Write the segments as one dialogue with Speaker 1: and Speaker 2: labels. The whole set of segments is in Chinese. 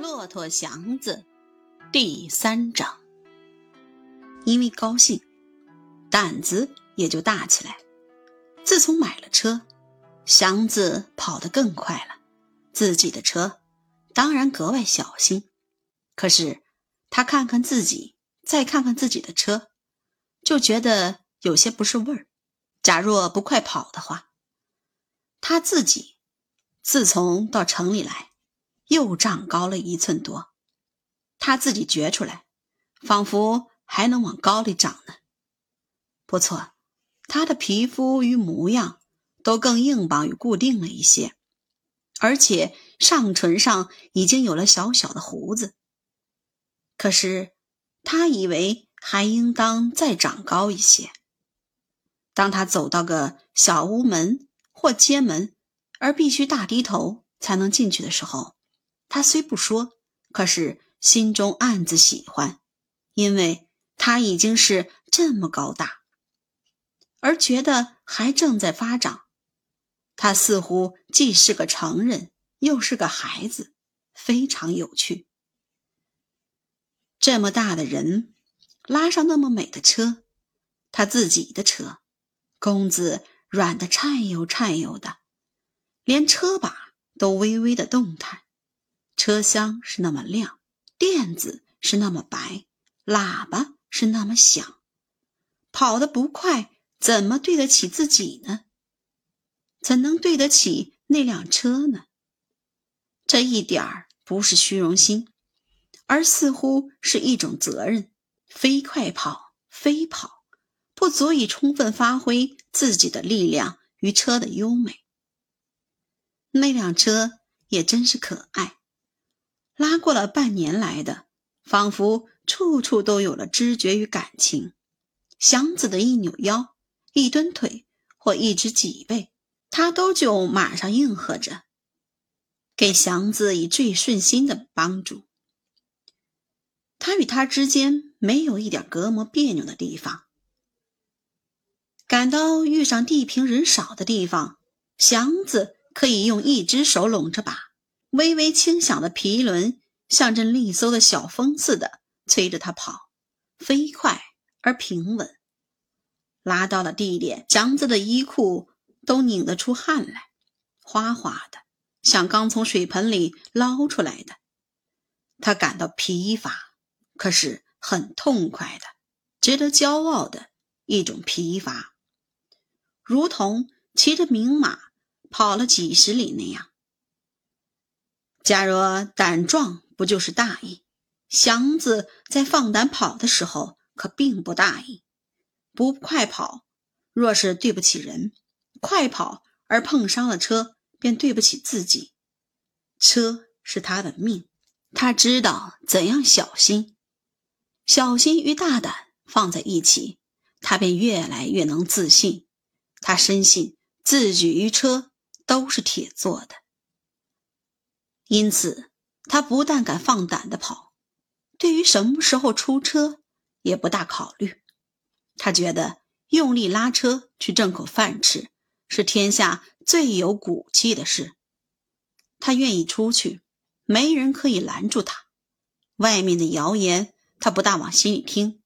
Speaker 1: 骆驼祥子第三章，因为高兴，胆子也就大起来。自从买了车，祥子跑得更快了。自己的车，当然格外小心。可是他看看自己，再看看自己的车，就觉得有些不是味儿。假若不快跑的话，他自己自从到城里来。又长高了一寸多，他自己觉出来，仿佛还能往高里长呢。不错，他的皮肤与模样都更硬邦与固定了一些，而且上唇上已经有了小小的胡子。可是他以为还应当再长高一些。当他走到个小屋门或街门，而必须大低头才能进去的时候，他虽不说，可是心中暗自喜欢，因为他已经是这么高大，而觉得还正在发长。他似乎既是个成人，又是个孩子，非常有趣。这么大的人，拉上那么美的车，他自己的车，弓子软的颤悠颤悠的，连车把都微微的动弹。车厢是那么亮，垫子是那么白，喇叭是那么响，跑得不快，怎么对得起自己呢？怎能对得起那辆车呢？这一点儿不是虚荣心，而似乎是一种责任。飞快跑，飞跑，不足以充分发挥自己的力量与车的优美。那辆车也真是可爱。过了半年来的，仿佛处处都有了知觉与感情。祥子的一扭腰、一蹲腿或一只脊背，他都就马上应和着，给祥子以最顺心的帮助。他与他之间没有一点隔膜别扭的地方。赶到遇上地平人少的地方，祥子可以用一只手拢着把。微微轻响的皮轮，像阵利索的小风似的催着他跑，飞快而平稳。拉到了地点，祥子的衣裤都拧得出汗来，哗哗的，像刚从水盆里捞出来的。他感到疲乏，可是很痛快的，值得骄傲的一种疲乏，如同骑着名马跑了几十里那样。假若胆壮，不就是大意？祥子在放胆跑的时候，可并不大意。不快跑，若是对不起人；快跑而碰伤了车，便对不起自己。车是他的命，他知道怎样小心。小心与大胆放在一起，他便越来越能自信。他深信自己与车都是铁做的。因此，他不但敢放胆的跑，对于什么时候出车也不大考虑。他觉得用力拉车去挣口饭吃是天下最有骨气的事。他愿意出去，没人可以拦住他。外面的谣言，他不大往心里听。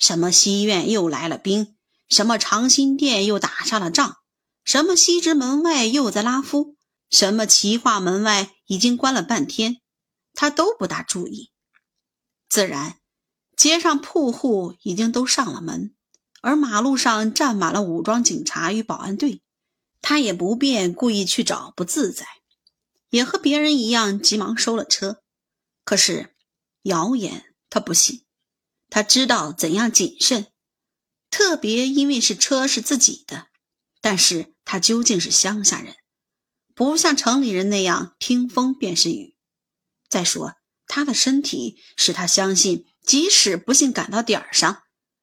Speaker 1: 什么西苑又来了兵，什么长辛店又打上了仗，什么西直门外又在拉夫。什么齐化门外已经关了半天，他都不大注意。自然，街上铺户已经都上了门，而马路上站满了武装警察与保安队，他也不便故意去找不自在，也和别人一样急忙收了车。可是谣言他不信，他知道怎样谨慎，特别因为是车是自己的，但是他究竟是乡下人。不像城里人那样听风便是雨。再说，他的身体使他相信，即使不幸赶到点儿上，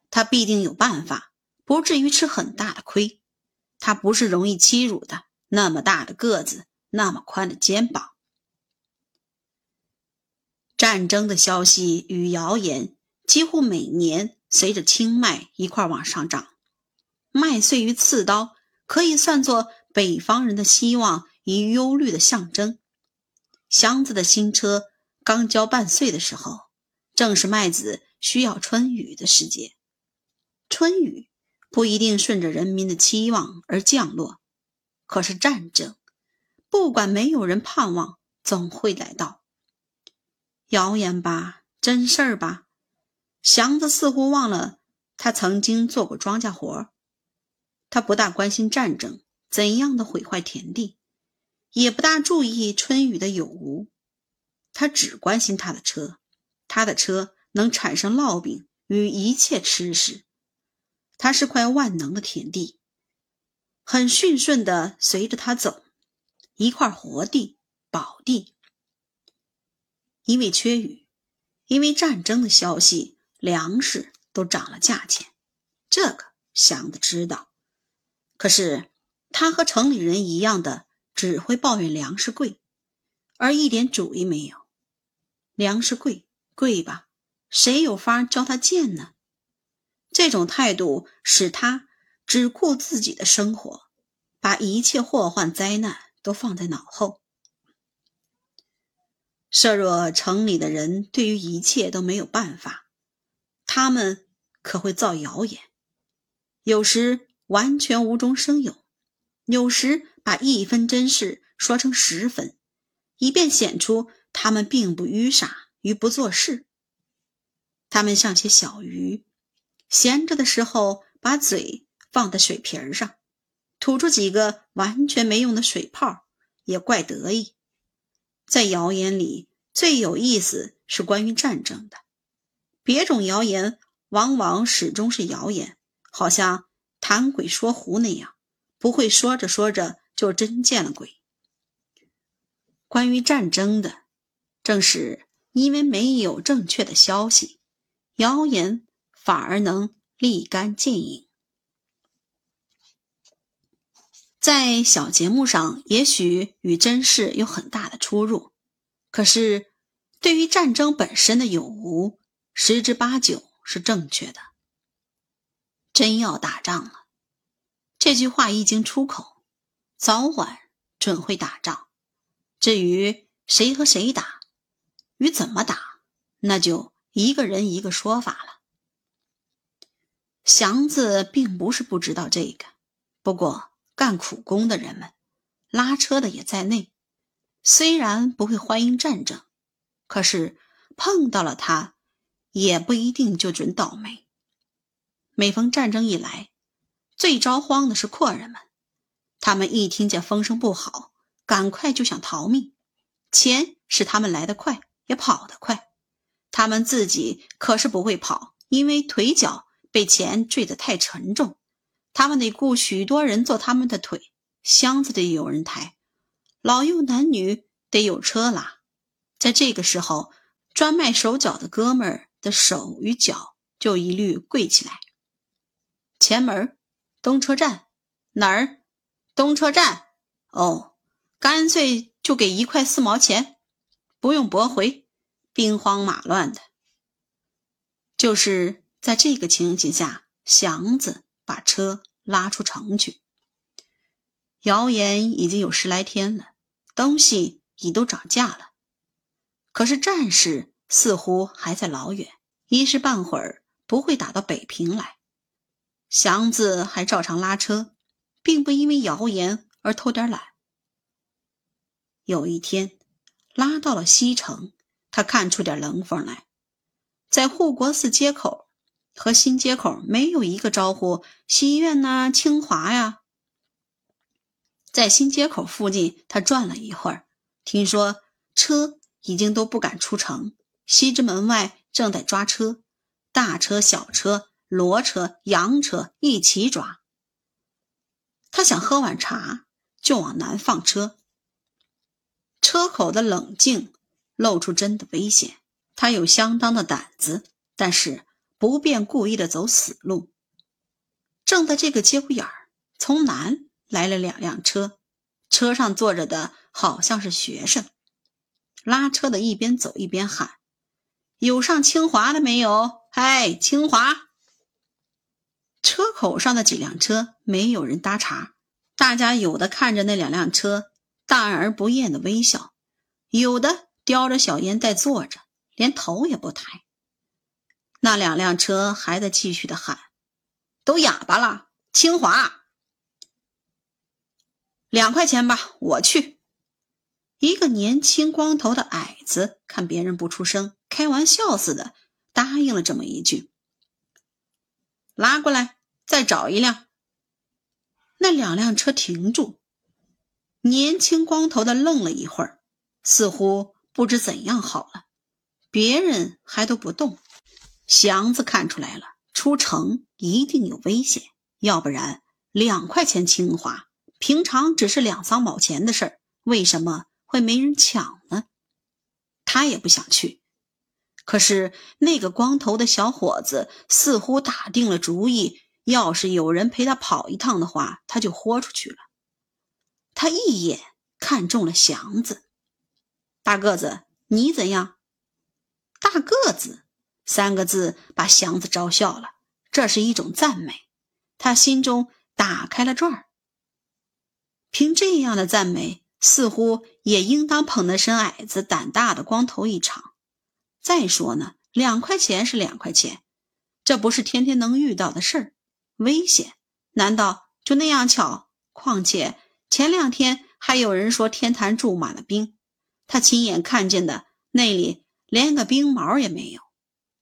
Speaker 1: 他必定有办法，不至于吃很大的亏。他不是容易欺辱的。那么大的个子，那么宽的肩膀。战争的消息与谣言几乎每年随着青麦一块往上涨。麦穗与刺刀可以算作北方人的希望。与忧虑的象征，祥子的新车刚交半岁的时候，正是麦子需要春雨的时节。春雨不一定顺着人民的期望而降落，可是战争，不管没有人盼望，总会来到。谣言吧，真事儿吧，祥子似乎忘了他曾经做过庄稼活他不大关心战争怎样的毁坏田地，也不大注意春雨的有无，他只关心他的车，他的车能产生烙饼与一切吃食。他是块万能的田地，很顺顺的随着他走，一块活地、宝地。因为缺雨，因为战争的消息，粮食都涨了价钱。这个祥子知道，可是他和城里人一样的，只会抱怨粮食贵，而一点主意没有。粮食贵，贵吧，谁有法教他贱呢？这种态度使他只顾自己的生活，把一切祸患灾难都放在脑后。设若城里的人对于一切都没有办法，他们可会造谣言，有时完全无中生有，有时把一分真事说成十分，以便显出他们并不愚傻与不做事。他们像些小鱼，闲着的时候把嘴放在水瓶上，吐出几个完全没用的水泡，也怪得意。在谣言里，最有意思是关于战争的。别种谣言往往始终是谣言，好像谈鬼说狐那样，不会说着说着就真见了鬼。关于战争的，正是因为没有正确的消息，谣言反而能立竿见影。在小节目上，也许与真事有很大的出入，可是对于战争本身的有无，十之八九是正确的。真要打仗了，这句话一经出口，早晚准会打仗。至于谁和谁打，与怎么打，那就一个人一个说法了。祥子并不是不知道这个，不过。干苦工的人们，拉车的也在内，虽然不会欢迎战争，可是碰到了他，也不一定就准倒霉。每逢战争一来，最着慌的是阔人们，他们一听见风声不好，赶快就想逃命。钱使他们来得快，也跑得快，他们自己可是不会跑，因为腿脚被钱坠得太沉重。他们得雇许多人做他们的腿，箱子得有人抬，老幼男女得有车拉。在这个时候，专卖手脚的哥们儿的手与脚就一律跪起来。前门东车站哪儿？东车站哦，干脆就给一块四毛钱，不用驳回。兵荒马乱的，就是在这个情形下，祥子。把车拉出城去。谣言已经有十来天了，东西已都涨价了。可是战事似乎还在老远，一时半会儿不会打到北平来。祥子还照常拉车，并不因为谣言而偷点懒。有一天，拉到了西城，他看出点冷风来，在护国寺街口。和新街口没有一个招呼西苑呐、清华呀。在新街口附近，他转了一会儿，听说车已经都不敢出城，西直门外正在抓车，大车、小车、骡车、洋车一起抓。他想喝碗茶，就往南放车。车口的冷静露出真的危险，他有相当的胆子，但是。不便故意的走死路。正在这个节骨眼儿，从南来了两辆车，车上坐着的好像是学生。拉车的一边走一边喊：“有上清华的没有？嗨，清华！”车口上的几辆车没有人搭茬，大家有的看着那两辆车，淡而不厌的微笑，有的叼着小烟袋坐着，连头也不抬。那两辆车还在继续的喊：“都哑巴了！”清华，两块钱吧，我去。一个年轻光头的矮子看别人不出声，开玩笑似的答应了这么一句。拉过来，再找一辆。那两辆车停住，年轻光头的愣了一会儿，似乎不知怎样好了。别人还都不动。祥子看出来了，出城一定有危险，要不然两块钱清华，平常只是两三毛钱的事儿，为什么会没人抢呢？他也不想去，可是那个光头的小伙子似乎打定了主意，要是有人陪他跑一趟的话，他就豁出去了。他一眼看中了祥子，大个子，你怎样？大个子。三个字把祥子招笑了，这是一种赞美，他心中打开了转儿。凭这样的赞美，似乎也应当捧得身矮子胆大的光头一场。再说呢，两块钱是两块钱，这不是天天能遇到的事儿。危险？难道就那样巧？况且前两天还有人说天坛住满了兵，他亲眼看见的那里连个兵毛也没有。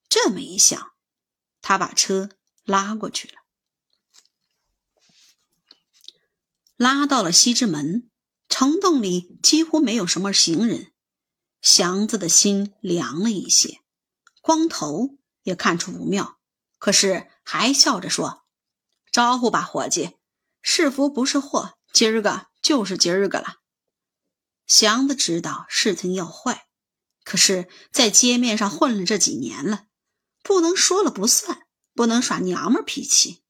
Speaker 1: 这么一想，他把车拉过去了，拉到了西直门。城洞里几乎没有什么行人，祥子的心凉了一些。光头也看出不妙，可是还笑着说：“招呼吧，伙计，是福不是祸，今儿个就是今儿个了。”祥子知道事情要坏，可是，在街面上混了这几年了。不能说了不算，不能耍娘们脾气。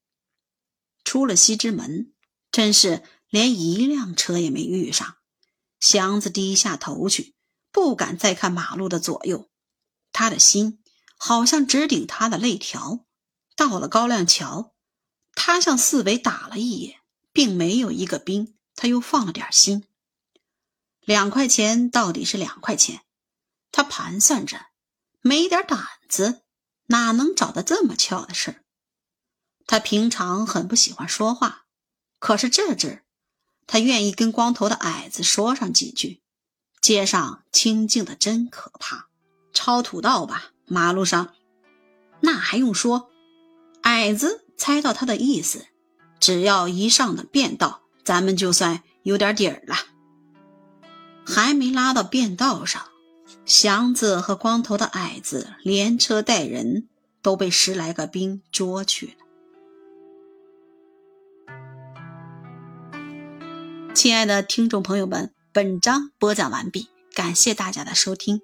Speaker 1: 出了西直门，真是连一辆车也没遇上。祥子低下头去，不敢再看马路的左右。他的心好像直顶他的肋条。到了高亮桥，他向四围打了一眼，并没有一个兵，他又放了点心。两块钱到底是两块钱，他盘算着，没点胆子。哪能找到这么巧的事？他平常很不喜欢说话，可是这阵，他愿意跟光头的矮子说上几句。街上清静的真可怕，抄土道吧，马路上，那还用说？矮子猜到他的意思，只要一上了便道，咱们就算有点底儿了。还没拉到便道上。祥子和光头的矮子连车带人都被十来个兵捉去了。亲爱的听众朋友们，本章播讲完毕，感谢大家的收听。